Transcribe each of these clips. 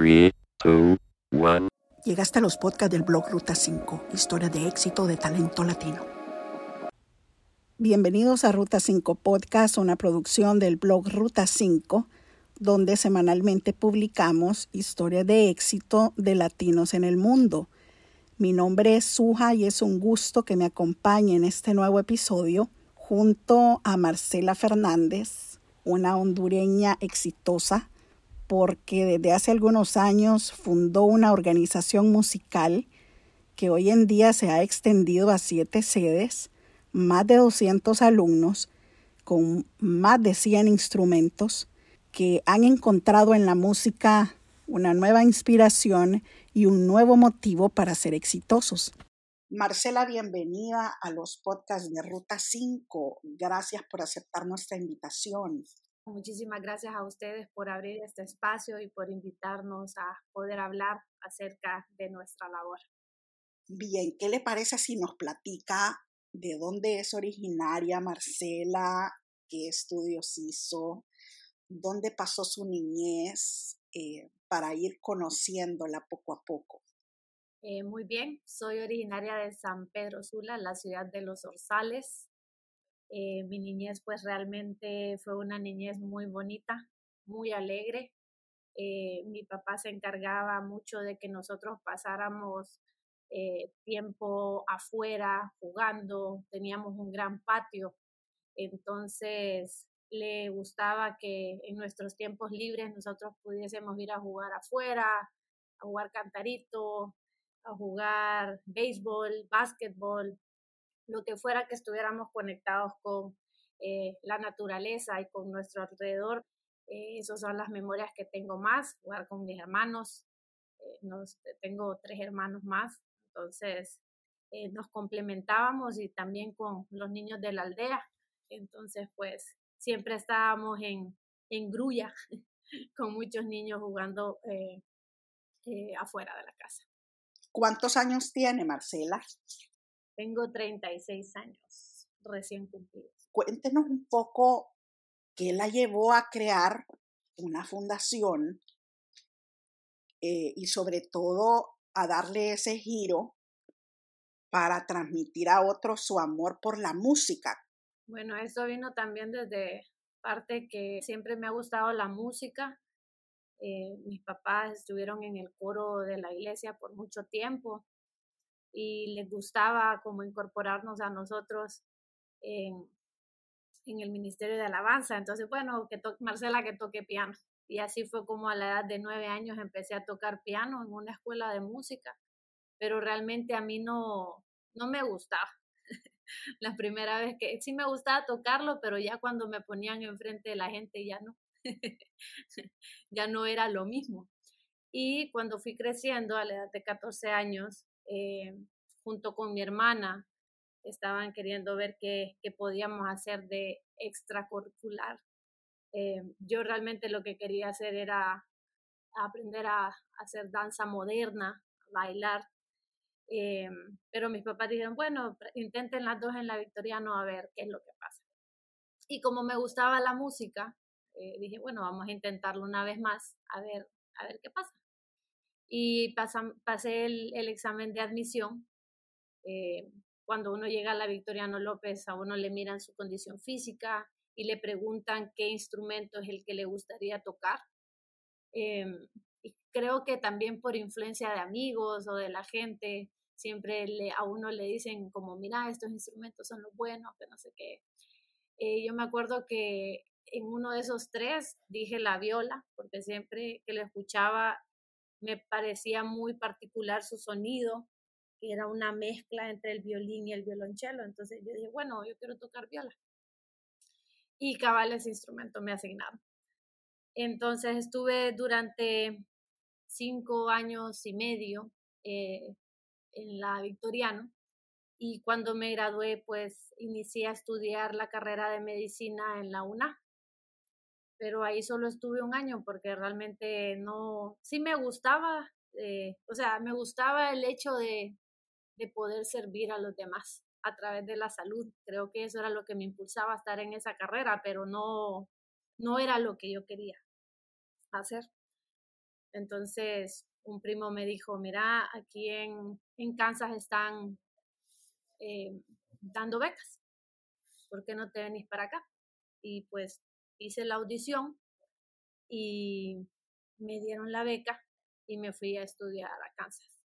3, 2, 1. Llegaste a los podcasts del blog Ruta 5, historia de éxito de talento latino. Bienvenidos a Ruta 5 Podcast, una producción del blog Ruta 5, donde semanalmente publicamos historias de éxito de latinos en el mundo. Mi nombre es Suja y es un gusto que me acompañe en este nuevo episodio junto a Marcela Fernández, una hondureña exitosa porque desde hace algunos años fundó una organización musical que hoy en día se ha extendido a siete sedes, más de 200 alumnos, con más de 100 instrumentos, que han encontrado en la música una nueva inspiración y un nuevo motivo para ser exitosos. Marcela, bienvenida a los podcasts de Ruta 5. Gracias por aceptar nuestra invitación. Muchísimas gracias a ustedes por abrir este espacio y por invitarnos a poder hablar acerca de nuestra labor. Bien, ¿qué le parece si nos platica de dónde es originaria Marcela, qué estudios hizo, dónde pasó su niñez, eh, para ir conociéndola poco a poco? Eh, muy bien, soy originaria de San Pedro Sula, la ciudad de los Orzales, eh, mi niñez pues realmente fue una niñez muy bonita, muy alegre. Eh, mi papá se encargaba mucho de que nosotros pasáramos eh, tiempo afuera jugando, teníamos un gran patio, entonces le gustaba que en nuestros tiempos libres nosotros pudiésemos ir a jugar afuera, a jugar cantarito, a jugar béisbol, básquetbol, lo que fuera que estuviéramos conectados con eh, la naturaleza y con nuestro alrededor. Eh, esas son las memorias que tengo más, jugar con mis hermanos. Eh, nos, tengo tres hermanos más, entonces nos complementábamos y también con los niños de la aldea. Entonces, pues siempre estábamos en, en grulla con muchos niños jugando afuera de la casa. ¿Cuántos años tiene Marcela? Tengo 36 años recién cumplidos. Cuéntenos un poco qué la llevó a crear una fundación eh, y sobre todo a darle ese giro para transmitir a otros su amor por la música. Bueno, eso vino también desde parte que siempre me ha gustado la música. Eh, mis papás estuvieron en el coro de la iglesia por mucho tiempo y les gustaba como incorporarnos a nosotros en, el Ministerio de Alabanza. Entonces, bueno, que Marcela que toque piano. Y así fue como a la edad de nueve años empecé a tocar piano en una escuela de música, pero realmente a mí no, no me gustaba. la primera vez que sí me gustaba tocarlo, pero ya cuando me ponían enfrente de la gente ya no, ya no era lo mismo. Y cuando fui creciendo a la edad de 14 años, eh, junto con mi hermana, estaban queriendo ver qué, podíamos hacer de extracurricular. Eh, yo realmente lo que quería hacer era aprender a, hacer danza moderna, bailar. Eh, pero mis papás dijeron, bueno, intenten las dos en la Victoriano a ver qué es lo que pasa. Y como me gustaba la música, dije, bueno, vamos a intentarlo una vez más, a ver, a ver qué pasa y pasé el, examen de admisión. Eh, cuando uno llega a la Victoriano López, a uno le miran su condición física y le preguntan qué instrumento es el que le gustaría tocar. Em, creo que también por influencia de amigos o de la gente, siempre a uno le dicen como, mira, estos instrumentos son los buenos, que no sé qué. Eh, yo me acuerdo que en uno de esos tres dije la viola, porque siempre que lo escuchaba me parecía muy particular su sonido, que era una mezcla entre el violín y el violonchelo. Entonces yo dije, bueno, yo quiero tocar viola. Y cabal ese instrumento me asignaron. Entonces estuve durante cinco años y medio eh, en la Victoriano y cuando me gradué pues inicié a estudiar la carrera de medicina en la UNA pero ahí solo estuve un año porque realmente no, sí me gustaba, eh, o sea, me gustaba el hecho de, de poder servir a los demás a través de la salud. Creo que eso era lo que me impulsaba a estar en esa carrera, pero no, no era lo que yo quería hacer. Entonces, un primo me dijo, mira, aquí en, en Kansas están eh, dando becas, ¿por qué no te venís para acá? Y pues hice la audición y me dieron la beca y me fui a estudiar a Kansas,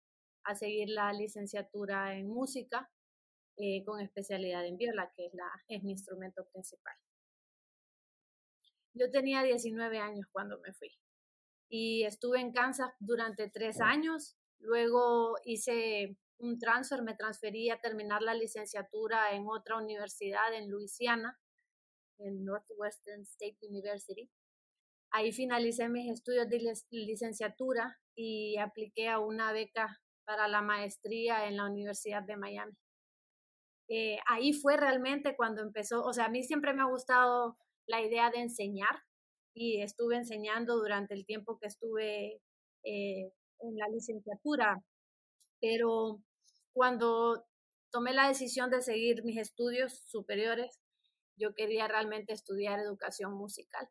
a seguir la licenciatura en música eh, con especialidad en viola, que es, la, es mi instrumento principal. Yo tenía 19 años cuando me fui y estuve en Kansas durante tres años. Luego hice un transfer, me transferí a terminar la licenciatura en otra universidad en Luisiana, en Northwestern State University. Ahí finalicé mis estudios de licenciatura y apliqué a una beca para la maestría en la Universidad de Miami. Eh, ahí fue realmente cuando empezó, o sea, a mí siempre me ha gustado la idea de enseñar y estuve enseñando durante el tiempo que estuve eh, en la licenciatura, pero cuando tomé la decisión de seguir mis estudios superiores, yo quería realmente estudiar educación musical.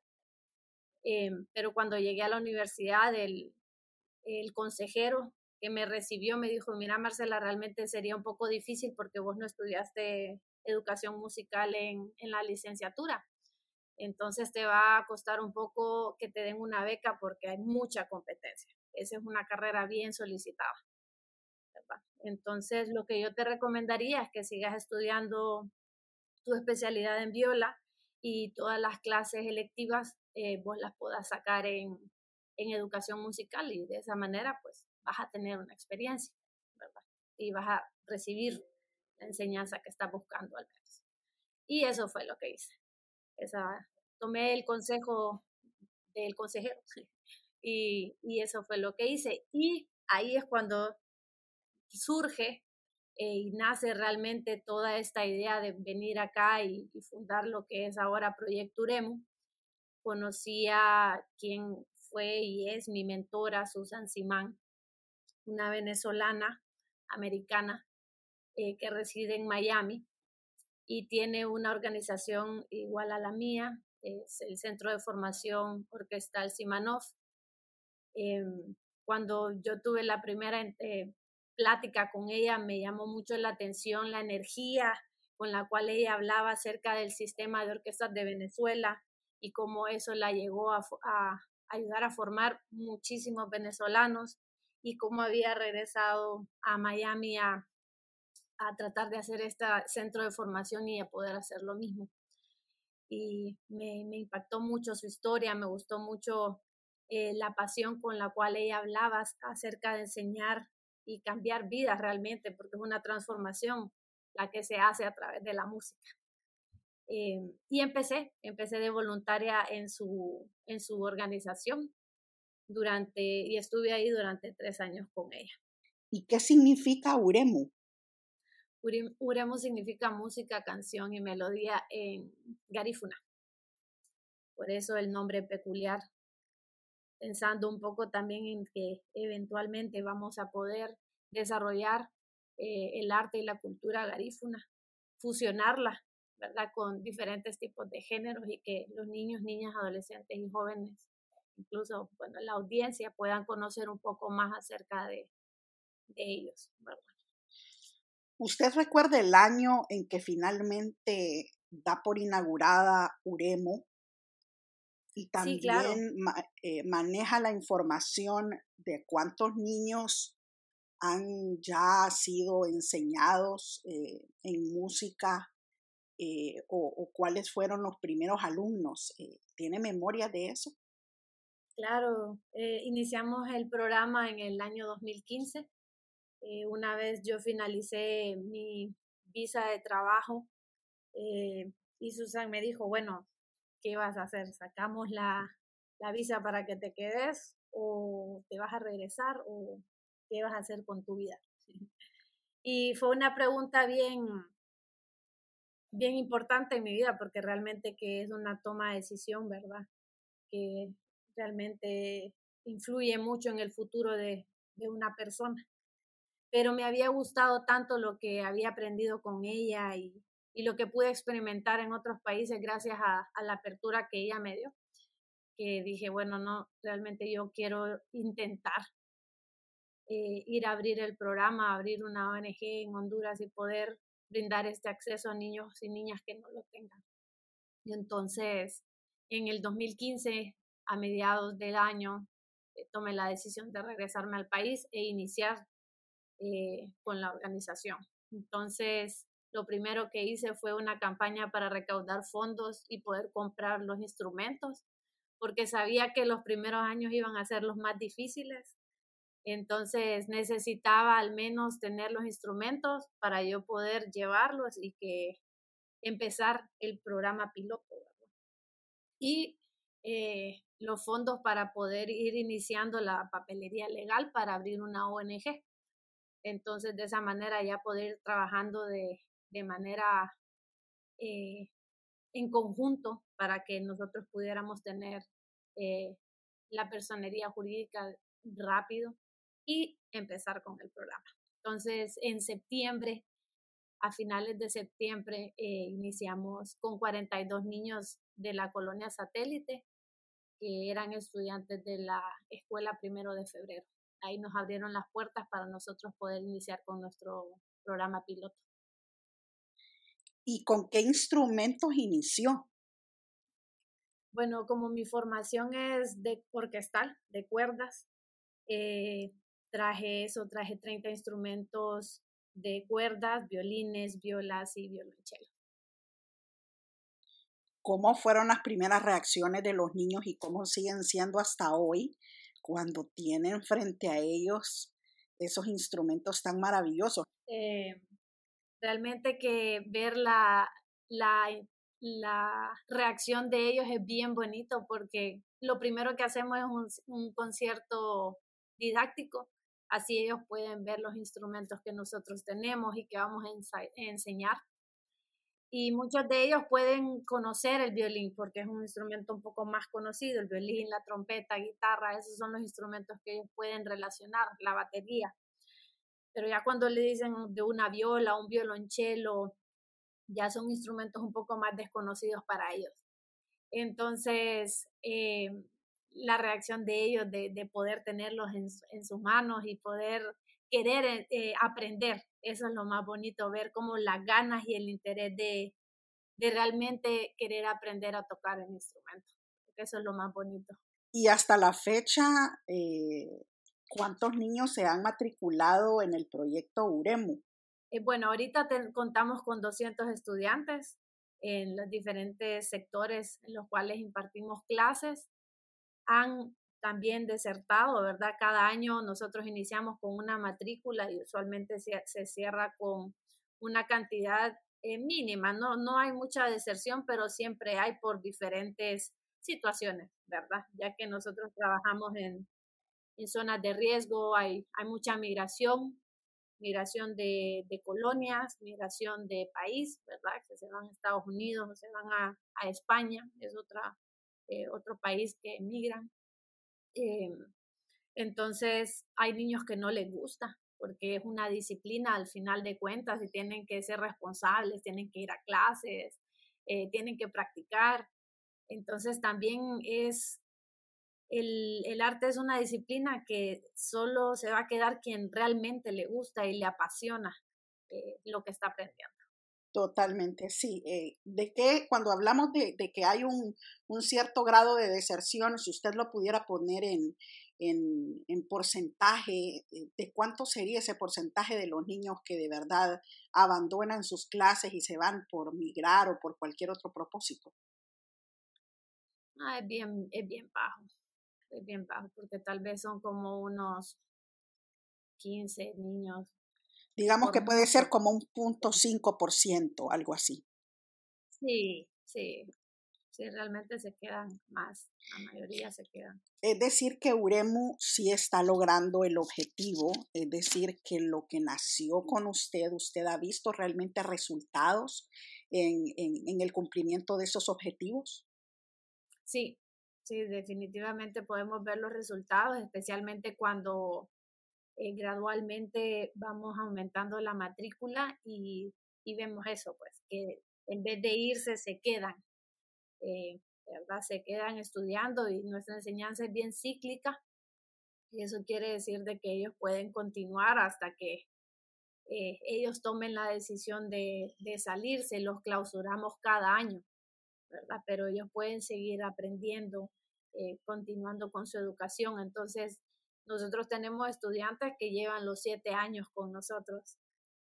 Eh, pero cuando llegué a la universidad, el, el consejero que me recibió me dijo, mira Marcela, realmente sería un poco difícil porque vos no estudiaste educación musical en, en la licenciatura. Entonces te va a costar un poco que te den una beca porque hay mucha competencia. Esa es una carrera bien solicitada. Entonces lo que yo te recomendaría es que sigas estudiando tu especialidad en viola y todas las clases electivas eh, vos las puedas sacar en, en educación musical y de esa manera pues vas a tener una experiencia, ¿verdad? Y vas a recibir la enseñanza que estás buscando al menos. Y eso fue lo que hice. Esa, tomé el consejo del consejero y, y eso fue lo que hice. Y ahí es cuando surge eh, y nace realmente toda esta idea de venir acá y, fundar lo que es ahora Proyecto Uremo. Conocí a quien fue y es mi mentora, Susan Simán, una venezolana americana eh, que reside en Miami y tiene una organización igual a la mía, es el Centro de Formación Orquestal Simanov. Em, cuando yo tuve la primera eh, plática con ella, me llamó mucho la atención la energía con la cual ella hablaba acerca del sistema de orquestas de Venezuela y cómo eso la llegó a, ayudar a formar muchísimos venezolanos y cómo había regresado a Miami a, tratar de hacer este centro de formación y a poder hacer lo mismo. Y me, me impactó mucho su historia, me gustó mucho eh, la pasión con la cual ella hablaba acerca de enseñar y cambiar vidas realmente, porque es una transformación la que se hace a través de la música. Eh, y empecé, empecé de voluntaria en su, en su organización durante, y estuve ahí durante tres años con ella. ¿Y qué significa Uremu? Uremu significa música, canción y melodía en garífuna. Por eso el nombre peculiar, pensando un poco también en que eventualmente vamos a poder desarrollar eh, el arte y la cultura garífuna, fusionarla, ¿verdad? Con diferentes tipos de géneros y que los niños, niñas, adolescentes y jóvenes, incluso, bueno, la audiencia puedan conocer un poco más acerca de, ellos. ¿Usted recuerda el año en que finalmente da por inaugurada Uremo? Y también eh, maneja la información de cuántos niños han ya sido enseñados eh, en música eh, o, cuáles fueron los primeros alumnos. ¿Tiene memoria de eso? Claro, iniciamos el programa en el año 2015 eh, una vez yo finalicé mi visa de trabajo y Susan me dijo, bueno, ¿qué vas a hacer? ¿Sacamos la, visa para que te quedes o te vas a regresar o qué vas a hacer con tu vida? Y fue una pregunta bien, bien importante en mi vida porque realmente que es una toma de decisión, ¿verdad? Que realmente influye mucho en el futuro de una persona pero me había gustado tanto lo que había aprendido con ella y, y lo que pude experimentar en otros países gracias a, la apertura que ella me dio. que dije, bueno, no, realmente yo quiero intentar eh, ir a abrir el programa, abrir una ONG en Honduras y poder brindar este acceso a niños y niñas que no lo tengan. Y entonces, en el 2015, a mediados del año, eh, tomé la decisión de regresarme al país e iniciar eh, con la organización. Entonces, lo primero que hice fue una campaña para recaudar fondos y poder comprar los instrumentos, porque sabía que los primeros años iban a ser los más difíciles entonces necesitaba al menos tener los instrumentos para yo poder llevarlos y que empezar el programa piloto. Y eh, los fondos para poder ir iniciando la papelería legal para abrir una ONG. Entonces de esa manera ya poder ir trabajando de, de manera eh, en conjunto para que nosotros pudiéramos tener eh, la personería jurídica rápido y empezar con el programa. Entonces, en septiembre, a finales de septiembre, eh, iniciamos con 42 niños de la colonia satélite que eran estudiantes de la escuela primero de febrero. Ahí nos abrieron las puertas para nosotros poder iniciar con nuestro programa piloto. ¿Y con qué instrumentos inició? Bueno, como mi formación es de orquestal, de cuerdas, eh, traje eso, traje 30 instrumentos de cuerdas, violines, violas y violonchelo. ¿Cómo fueron las primeras reacciones de los niños y cómo siguen siendo hasta hoy cuando tienen frente a ellos esos instrumentos tan maravillosos? Eh, realmente que ver la, la, la, reacción de ellos es bien bonito porque lo primero que hacemos es un, un concierto didáctico Así ellos pueden ver los instrumentos que nosotros tenemos y que vamos a enseñar. Y muchos de ellos pueden conocer el violín porque es un instrumento un poco más conocido, el violín, la trompeta, guitarra, esos son los instrumentos que ellos pueden relacionar, la batería. Pero ya cuando le dicen de una viola, un violonchelo, ya son instrumentos un poco más desconocidos para ellos. Entonces, eh, la reacción de ellos, de, de poder tenerlos en, en, sus manos y poder querer eh, eh, aprender. Eso es lo más bonito, ver cómo las ganas y el interés de, de realmente querer aprender a tocar el instrumento. Eso es lo más bonito. Y hasta la fecha, eh, ¿cuántos niños se han matriculado en el proyecto UREMU? bueno, ahorita contamos con 200 estudiantes en los diferentes sectores en los cuales impartimos clases han también desertado, ¿verdad? Cada año nosotros iniciamos con una matrícula y usualmente se, cierra con una cantidad eh, mínima, ¿no? No hay mucha deserción, pero siempre hay por diferentes situaciones, ¿verdad? Ya que nosotros trabajamos en, en zonas de riesgo, hay, hay mucha migración, migración de, de, colonias, migración de país, ¿verdad? Que se van a Estados Unidos se van a, a España, es otra, eh, otro país que emigran. Em, entonces, hay niños que no les gusta porque es una disciplina al final de cuentas y tienen que ser responsables, tienen que ir a clases, eh, tienen que practicar. Entonces, también es el, el, arte es una disciplina que solo se va a quedar quien realmente le gusta y le apasiona eh, lo que está aprendiendo. Totalmente, sí. Eh, de que cuando hablamos de, de que hay un, un, cierto grado de deserción, si usted lo pudiera poner en, en, en, porcentaje, eh, ¿de cuánto sería ese porcentaje de los niños que de verdad abandonan sus clases y se van por migrar o por cualquier otro propósito? Ah, es bien, es bien bajo, es bien bajo, porque tal vez son como unos 15 niños Digamos que puede ser como un punto cinco por ciento, algo así. Sí, sí. Sí, realmente se quedan más, la mayoría se quedan. Es decir, que Uremu sí está logrando el objetivo, es decir, que lo que nació con usted, usted ha visto realmente resultados en, en, en el cumplimiento de esos objetivos. Sí, sí, definitivamente podemos ver los resultados, especialmente cuando eh, gradualmente vamos aumentando la matrícula y, vemos eso, pues, que en vez de irse se quedan. Eh, ¿verdad? Se quedan estudiando y nuestra enseñanza es bien cíclica. Y eso quiere decir de que ellos pueden continuar hasta que eh, ellos tomen la decisión de, de salirse. Los clausuramos cada año, Pero ellos pueden seguir aprendiendo, eh, continuando con su educación. Entonces, nosotros tenemos estudiantes que llevan los siete años con nosotros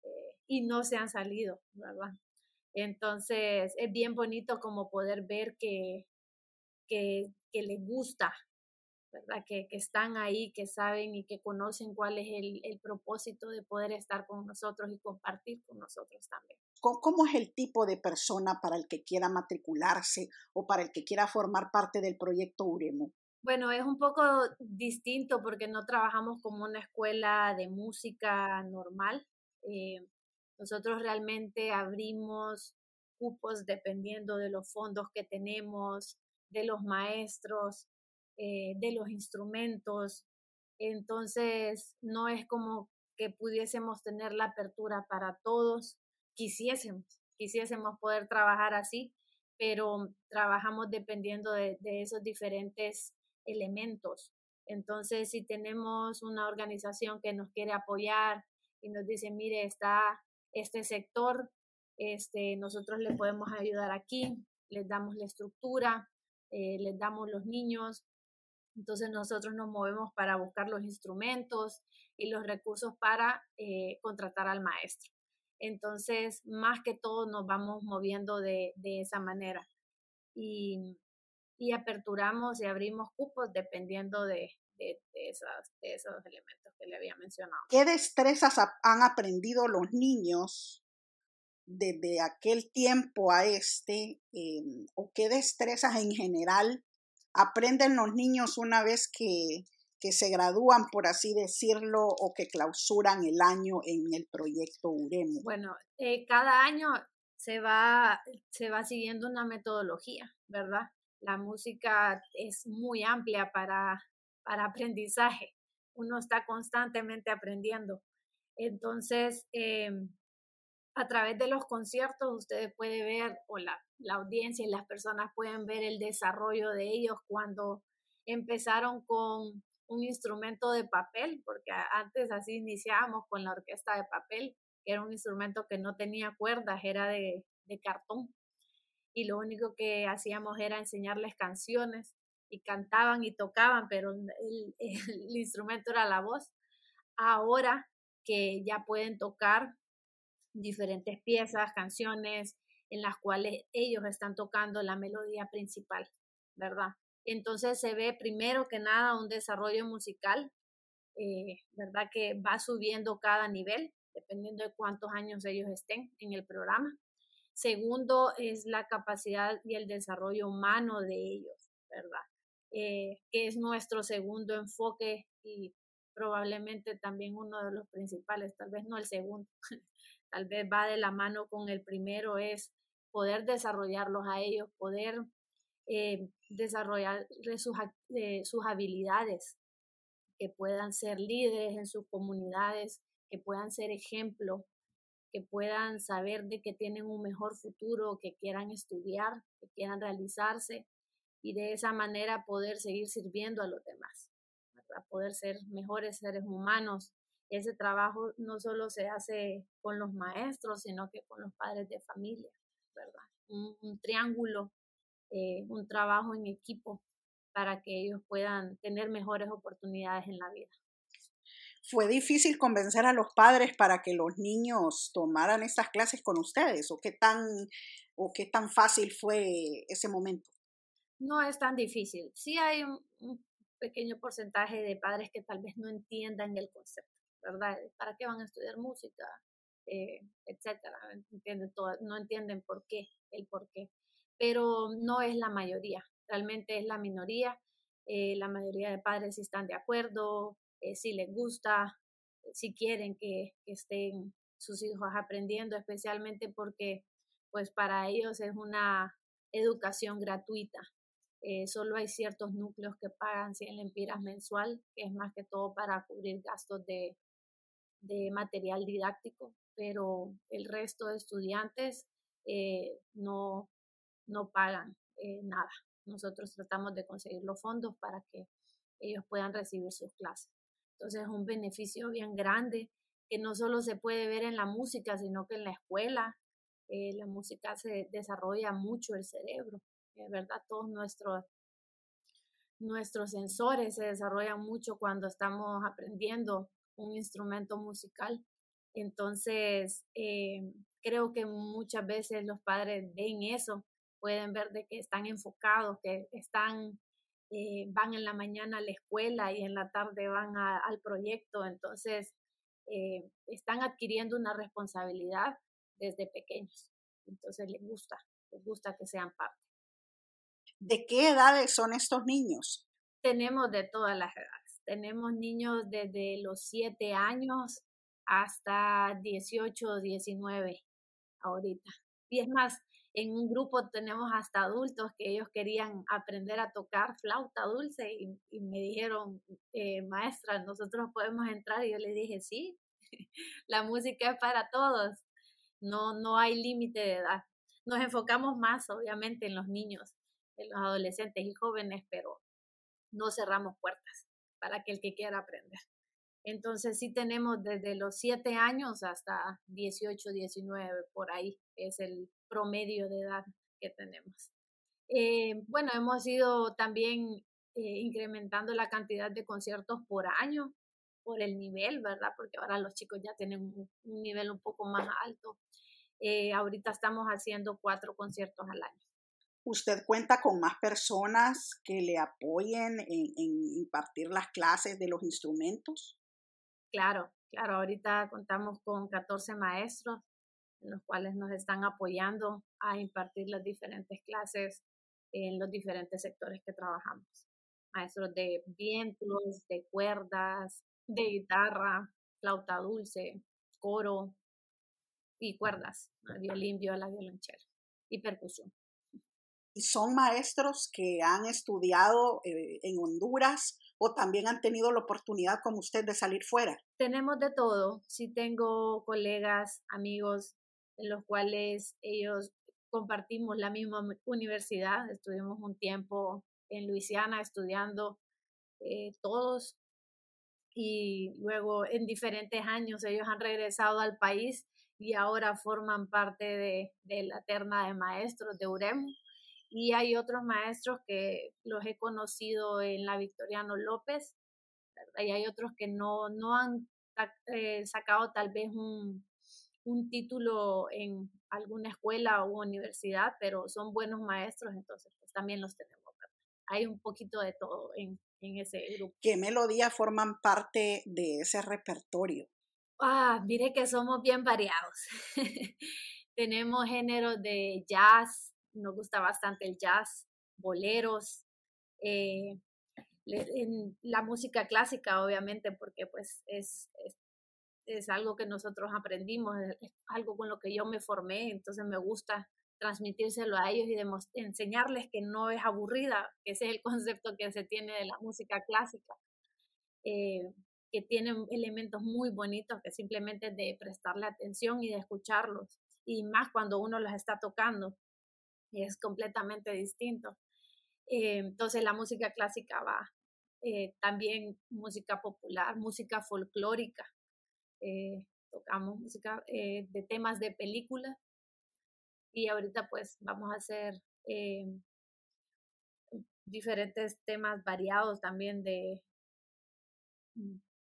eh, y no se han salido, ¿verdad? Entonces, es bien bonito como poder ver que, que, que les gusta, ¿verdad? Que, que, están ahí, que saben y que conocen cuál es el, el, propósito de poder estar con nosotros y compartir con nosotros también. ¿Cómo es el tipo de persona para el que quiera matricularse o para el que quiera formar parte del proyecto UREMO? Bueno, es un poco distinto porque no trabajamos como una escuela de música normal. Eh, nosotros realmente abrimos cupos dependiendo de los fondos que tenemos, de los maestros, eh, de los instrumentos. Entonces, no es como que pudiésemos tener la apertura para todos. Quisiésemos, quisiésemos poder trabajar así, pero trabajamos dependiendo de, esos diferentes elementos. Entonces, si tenemos una organización que nos quiere apoyar y nos dice, mire, está este sector, este, nosotros le podemos ayudar aquí, les damos la estructura, eh, les damos los niños, entonces nosotros nos movemos para buscar los instrumentos y los recursos para eh, contratar al maestro. Entonces, más que todo nos vamos moviendo de, de esa manera. Y, y, aperturamos y abrimos cupos dependiendo de, de, de, esas, de esos elementos que le había mencionado. ¿Qué destrezas han aprendido los niños desde aquel tiempo a este? Eh, ¿O qué destrezas en general aprenden los niños una vez que, que se gradúan, por así decirlo, o que clausuran el año en el proyecto UREMO? Bueno, eh, cada año se va, se va siguiendo una metodología, ¿verdad? La música es muy amplia para, para aprendizaje. Uno está constantemente aprendiendo. Entonces, eh, a través de los conciertos, ustedes pueden ver, o la, la audiencia y las personas pueden ver el desarrollo de ellos cuando empezaron con un instrumento de papel, porque antes así iniciábamos con la orquesta de papel, que era un instrumento que no tenía cuerdas, era de, de cartón. Y lo único que hacíamos era enseñarles canciones y cantaban y tocaban, pero el, el, instrumento era la voz. Ahora que ya pueden tocar diferentes piezas, canciones en las cuales ellos están tocando la melodía principal, ¿verdad? Entonces se ve primero que nada un desarrollo musical, eh, ¿verdad? Que va subiendo cada nivel, dependiendo de cuántos años ellos estén en el programa. Segundo es la capacidad y el desarrollo humano de ellos, ¿verdad? Eh, que es nuestro segundo enfoque y probablemente también uno de los principales, tal vez no el segundo, tal vez va de la mano con el primero, es poder desarrollarlos a ellos, poder eh, desarrollar sus, eh, sus habilidades, que puedan ser líderes en sus comunidades, que puedan ser ejemplo, que puedan saber de que tienen un mejor futuro, que quieran estudiar, que quieran realizarse y de esa manera poder seguir sirviendo a los demás, para poder ser mejores seres humanos. Ese trabajo no solo se hace con los maestros, sino que con los padres de familia, ¿verdad? Un, un triángulo, eh, un trabajo en equipo para que ellos puedan tener mejores oportunidades en la vida. ¿Fue difícil convencer a los padres para que los niños tomaran estas clases con ustedes? ¿O qué tan, o qué tan fácil fue ese momento? No es tan difícil. Sí hay un, un pequeño porcentaje de padres que tal vez no entiendan el concepto ¿verdad? ¿Para qué van a estudiar música? Eh, etcétera. Todo, no entienden por qué, el por qué, pero no es la mayoría, realmente es la minoría, eh, la mayoría de padres están de acuerdo, eh, si les gusta, si quieren que, estén sus hijos aprendiendo, especialmente porque pues para ellos es una educación gratuita. Eh, solo hay ciertos núcleos que pagan 100 lempiras mensual, que es más que todo para cubrir gastos de, de material didáctico, pero el resto de estudiantes eh, no, no pagan eh, nada. nosotros tratamos de conseguir los fondos para que ellos puedan recibir sus clases. Entonces es un beneficio bien grande que no solo se puede ver en la música, sino que en la escuela. Eh, la música se desarrolla mucho el cerebro, es verdad, todos nuestros, nuestros sensores se desarrollan mucho cuando estamos aprendiendo un instrumento musical. Entonces, eh, creo que muchas veces los padres ven eso, pueden ver de que están enfocados, que están, eh, van en la mañana a la escuela y en la tarde van al proyecto. Entonces, eh, están adquiriendo una responsabilidad desde pequeños. Entonces les gusta, les gusta que sean parte. ¿De qué edades son estos niños? Tenemos de todas las edades. Tenemos niños desde los 7 años hasta 18 o 19 ahorita. Y es más, en un grupo tenemos hasta adultos que ellos querían aprender a tocar flauta dulce y, me dijeron, eh, maestra, nosotros podemos entrar y yo les dije, sí, la música es para todos, no, no hay límite de edad. Nos enfocamos más, obviamente, en los niños, en los adolescentes y jóvenes, pero no cerramos puertas para que el que quiera aprender. Entonces sí tenemos desde los 7 años hasta 18, 19, por ahí es el promedio de edad que tenemos. Eh, bueno, hemos ido también eh, incrementando la cantidad de conciertos por año, por el nivel, ¿verdad? Porque ahora los chicos ya tienen un, nivel un poco más alto. Eh, ahorita estamos haciendo cuatro conciertos al año. ¿Usted cuenta con más personas que le apoyen en impartir las clases de los instrumentos? Claro, claro, ahorita contamos con 14 maestros en los cuales nos están apoyando a impartir las diferentes clases en los diferentes sectores que trabajamos. Maestros de vientos, de cuerdas, de guitarra, flauta dulce, coro y cuerdas, violín, viola, violonchelo y percusión. ¿Y son maestros que han estudiado eh, en Honduras también han tenido la oportunidad como usted de salir fuera? Tenemos de todo. Sí tengo colegas, amigos en los cuales ellos compartimos la misma universidad. Estuvimos un tiempo en Luisiana estudiando eh, todos y luego en diferentes años ellos han regresado al país y ahora forman parte de, de la terna de maestros de UREM y hay otros maestros que los he conocido en la Victoriano López, y hay otros que no, no han eh, sacado tal vez un, un, título en alguna escuela o universidad, pero son buenos maestros, entonces pues, también los tenemos. Hay un poquito de todo en, en ese grupo. ¿Qué melodías forman parte de ese repertorio? Ah, mire que somos bien variados. tenemos géneros de jazz, nos gusta bastante el jazz, boleros, eh, la música clásica, obviamente, porque pues es, es, algo que nosotros aprendimos, es algo con lo que yo me formé, entonces me gusta transmitírselo a ellos y enseñarles que no es aburrida, que ese es el concepto que se tiene de la música clásica, eh, que tiene elementos muy bonitos que simplemente de prestarle atención y de escucharlos, y más cuando uno los está tocando es completamente distinto. Eh, entonces la música clásica va, eh, también música popular, música folclórica, eh, tocamos música de temas de películas y ahorita pues vamos a hacer diferentes temas variados también de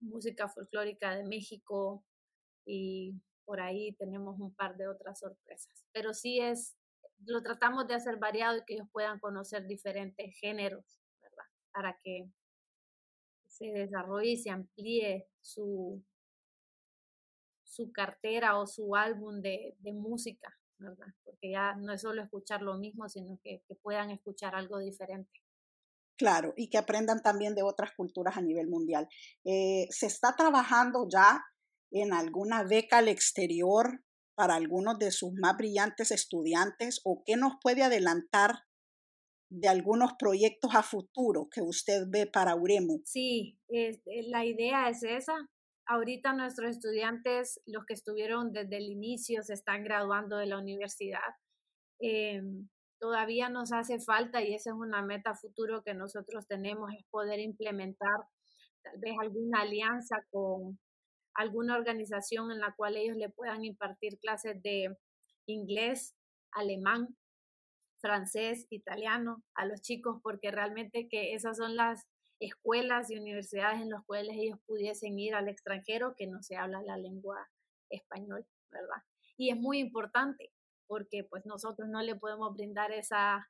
música folclórica de México y por ahí tenemos un par de otras sorpresas. Pero sí es lo tratamos de hacer variado y que ellos puedan conocer diferentes géneros, ¿verdad? Para que se desarrolle y se amplíe su, su cartera o su álbum de, de música, ¿verdad? Porque ya no es solo escuchar lo mismo, sino que, que puedan escuchar algo diferente. Claro, y que aprendan también de otras culturas a nivel mundial. Eh, ¿Se está trabajando ya en alguna beca al exterior para algunos de sus más brillantes estudiantes o qué nos puede adelantar de algunos proyectos a futuro que usted ve para Uremu? Sí, eh, la idea es esa. Ahorita nuestros estudiantes, los que estuvieron desde el inicio, se están graduando de la universidad. Em, todavía nos hace falta y esa es una meta futuro que nosotros tenemos, es poder implementar tal vez alguna alianza con alguna organización en la cual ellos le puedan impartir clases de inglés, alemán, francés, italiano a los chicos, porque realmente que esas son las escuelas y universidades en las cuales ellos pudiesen ir al extranjero que no se habla la lengua español, ¿verdad? Y es muy importante porque pues nosotros no le podemos brindar esa,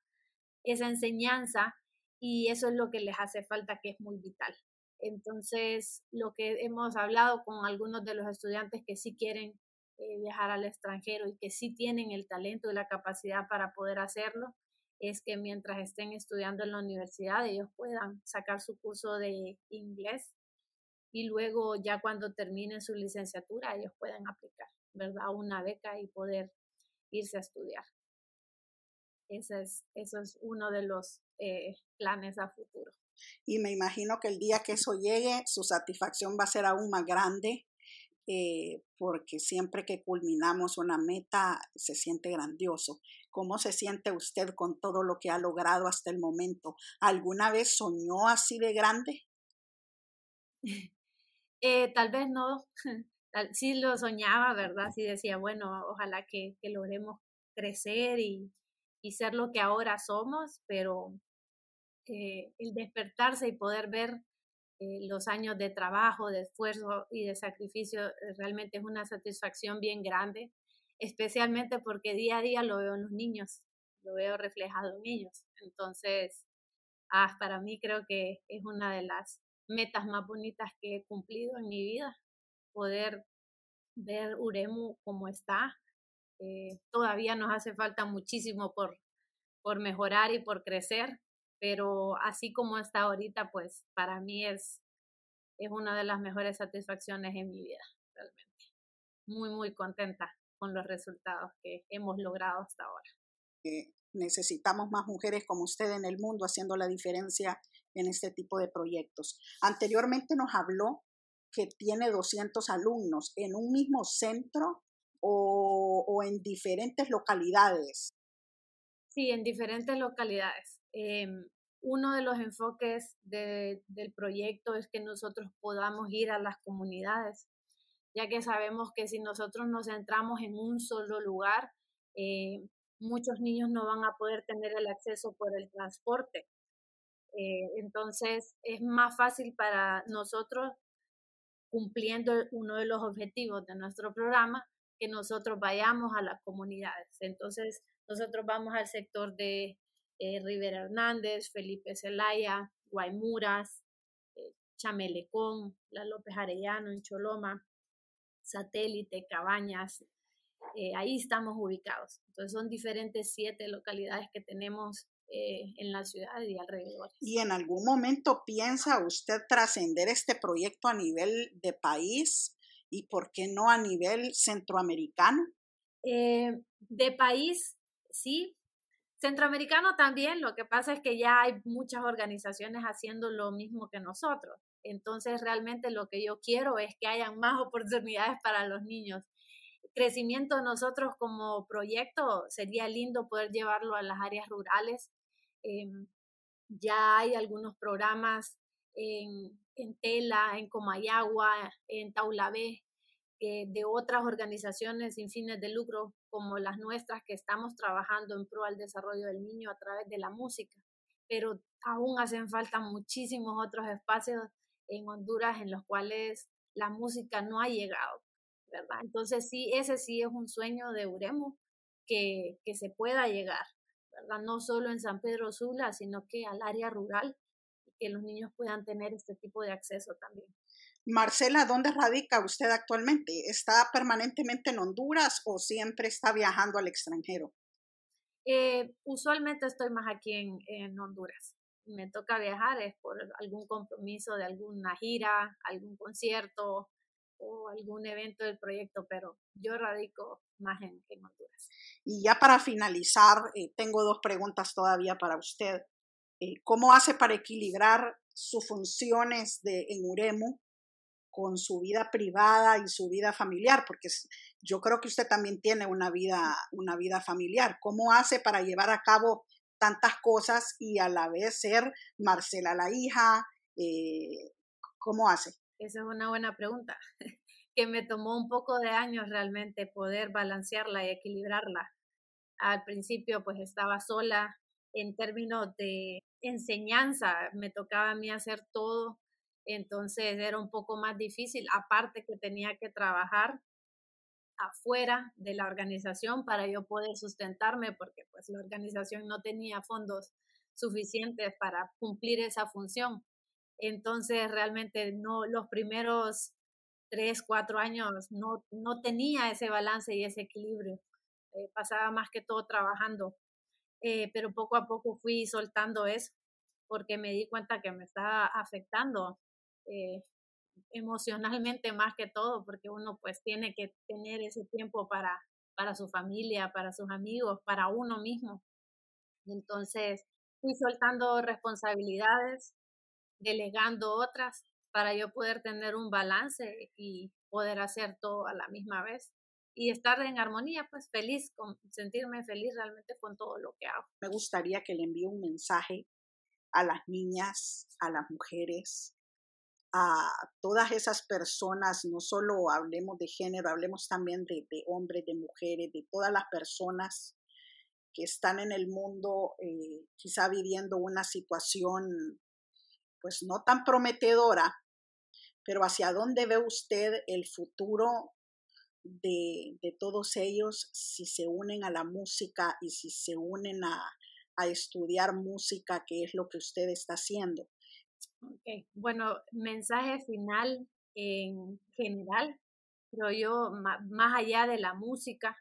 esa enseñanza y eso es lo que les hace falta, que es muy vital. Entonces, lo que hemos hablado con algunos de los estudiantes que sí quieren eh, viajar al extranjero y que sí tienen el talento y la capacidad para poder hacerlo, es que mientras estén estudiando en la universidad ellos puedan sacar su curso de inglés y luego ya cuando terminen su licenciatura ellos puedan aplicar, ¿verdad? Una beca y poder irse a estudiar. Ese es, eso es uno de los eh, planes a futuro. Y me imagino que el día que eso llegue, su satisfacción va a ser aún más grande, eh, porque siempre que culminamos una meta se siente grandioso. ¿Cómo se siente usted con todo lo que ha logrado hasta el momento? ¿Alguna vez soñó así de grande? Eh, tal vez no, sí lo soñaba, ¿verdad? Sí decía, bueno, ojalá que, logremos crecer y, ser lo que ahora somos, pero eh, el despertarse y poder ver eh, los años de trabajo, de esfuerzo y de sacrificio eh, realmente es una satisfacción bien grande, especialmente porque día a día lo veo en los niños, lo veo reflejado en ellos. Entonces, ah, para mí creo que es una de las metas más bonitas que he cumplido en mi vida, poder ver Uremu como está. Todavía nos hace falta muchísimo por, por mejorar y por crecer, pero así como está ahorita, pues para mí es, es una de las mejores satisfacciones en mi vida, realmente. Muy, muy contenta con los resultados que hemos logrado hasta ahora. necesitamos más mujeres como usted en el mundo haciendo la diferencia en este tipo de proyectos. Anteriormente nos habló que tiene 200 alumnos en un mismo centro o, en diferentes localidades? Sí, en diferentes localidades. Em, uno de los enfoques del proyecto es que nosotros podamos ir a las comunidades, ya que sabemos que si nosotros nos centramos en un solo lugar, eh, muchos niños no van a poder tener el acceso por el transporte. Eh, entonces, es más fácil para nosotros cumpliendo uno de los objetivos de nuestro programa, que nosotros vayamos a las comunidades. Entonces, nosotros vamos al sector de eh, Rivera Hernández, Felipe Zelaya, Guaymuras, eh, Chamelecón, La López Arellano, en Choloma, Satélite, Cabañas. Eh, ahí estamos ubicados. Entonces, son diferentes siete localidades que tenemos eh, en la ciudad y alrededor. ¿Y en algún momento piensa usted trascender este proyecto a nivel de país y por qué no a nivel centroamericano? Eh, de país, sí. Centroamericano también, lo que pasa es que ya hay muchas organizaciones haciendo lo mismo que nosotros. Entonces, realmente lo que yo quiero es que hayan más oportunidades para los niños crecimiento nosotros como proyecto sería lindo poder llevarlo a las áreas rurales Em, ya hay algunos programas en, Tela, en Comayagua, en Taulabé, eh, de otras organizaciones sin fines de lucro como las nuestras que estamos trabajando en pro al desarrollo del niño a través de la música. Pero aún hacen falta muchísimos otros espacios en Honduras en los cuales la música no ha llegado, ¿verdad? Entonces sí, ese sí es un sueño de Uremo que, que se pueda llegar no solo en San Pedro Sula, sino que al área rural, que los niños puedan tener este tipo de acceso también. Marcela, ¿dónde radica usted actualmente? ¿Está permanentemente en Honduras o siempre está viajando al extranjero? Eh, usualmente estoy más aquí en, en, Honduras. Me toca viajar es por algún compromiso de alguna gira, algún concierto o algún evento del proyecto, pero yo radico más en, en Honduras. Y ya para finalizar, eh, tengo dos preguntas todavía para usted. Eh, ¿Cómo hace para equilibrar sus funciones de, en UREMU con su vida privada y su vida familiar, porque yo creo que usted también tiene una vida, una vida familiar. ¿Cómo hace para llevar a cabo tantas cosas y a la vez ser Marcela la hija? Eh, ¿Cómo hace? Esa es una buena pregunta, que me tomó un poco de años realmente poder balancearla y equilibrarla. Al principio pues estaba sola en términos de enseñanza, me tocaba a mí hacer todo entonces era un poco más difícil, aparte que tenía que trabajar afuera de la organización para yo poder sustentarme, porque pues la organización no tenía fondos suficientes para cumplir esa función. Entonces realmente no, los primeros tres, cuatro años no, no tenía ese balance y ese equilibrio. Eh, pasaba más que todo trabajando, eh, pero poco a poco fui soltando eso porque me di cuenta que me estaba afectando eh, emocionalmente más que todo, porque uno pues tiene que tener ese tiempo para, para su familia, para sus amigos, para uno mismo. Entonces fui soltando responsabilidades, delegando otras para yo poder tener un balance y poder hacer todo a la misma vez y estar en armonía, pues feliz, con, sentirme feliz realmente con todo lo que hago. Me gustaría que le envíe un mensaje a las niñas, a las mujeres, a todas esas personas, no solo hablemos de género, hablemos también de, hombres, de mujeres, de todas las personas que están en el mundo eh, quizá viviendo una situación pues no tan prometedora, pero hacia dónde ve usted el futuro de, de, todos ellos si se unen a la música y si se unen a, a estudiar música, que es lo que usted está haciendo. Okay. Bueno, mensaje final en general, pero yo, más allá de la música,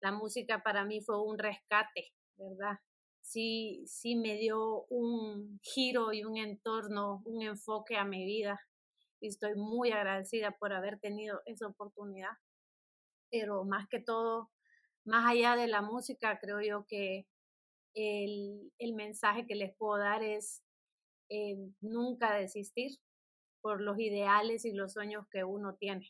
la música para mí fue un rescate, ¿verdad? Sí, sí me dio un giro y un entorno, un enfoque a mi vida. Y estoy muy agradecida por haber tenido esa oportunidad. Pero más que todo, más allá de la música, creo yo que el, el mensaje que les puedo dar es nunca desistir por los ideales y los sueños que uno tiene.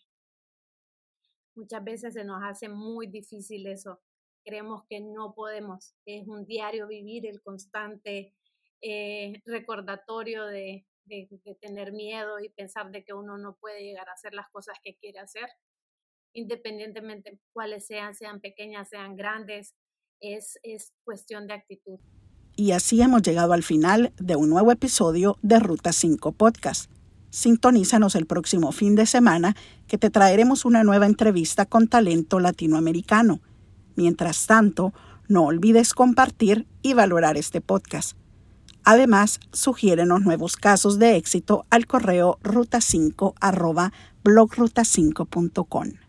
Muchas veces se nos hace muy difícil eso. Creemos que no podemos. Es un diario vivir el constante eh, recordatorio de, de, tener miedo y pensar de que uno no puede llegar a hacer las cosas que quiere hacer, independientemente cuáles sean, sean pequeñas, sean grandes, es, es cuestión de actitud. Y así hemos llegado al final de un nuevo episodio de Ruta 5 Podcast. Sintonízanos el próximo fin de semana que te traeremos una nueva entrevista con talento latinoamericano. Mientras tanto, no olvides compartir y valorar este podcast. Además, sugiérenos nuevos casos de éxito al correo ruta5 blogruta5.com.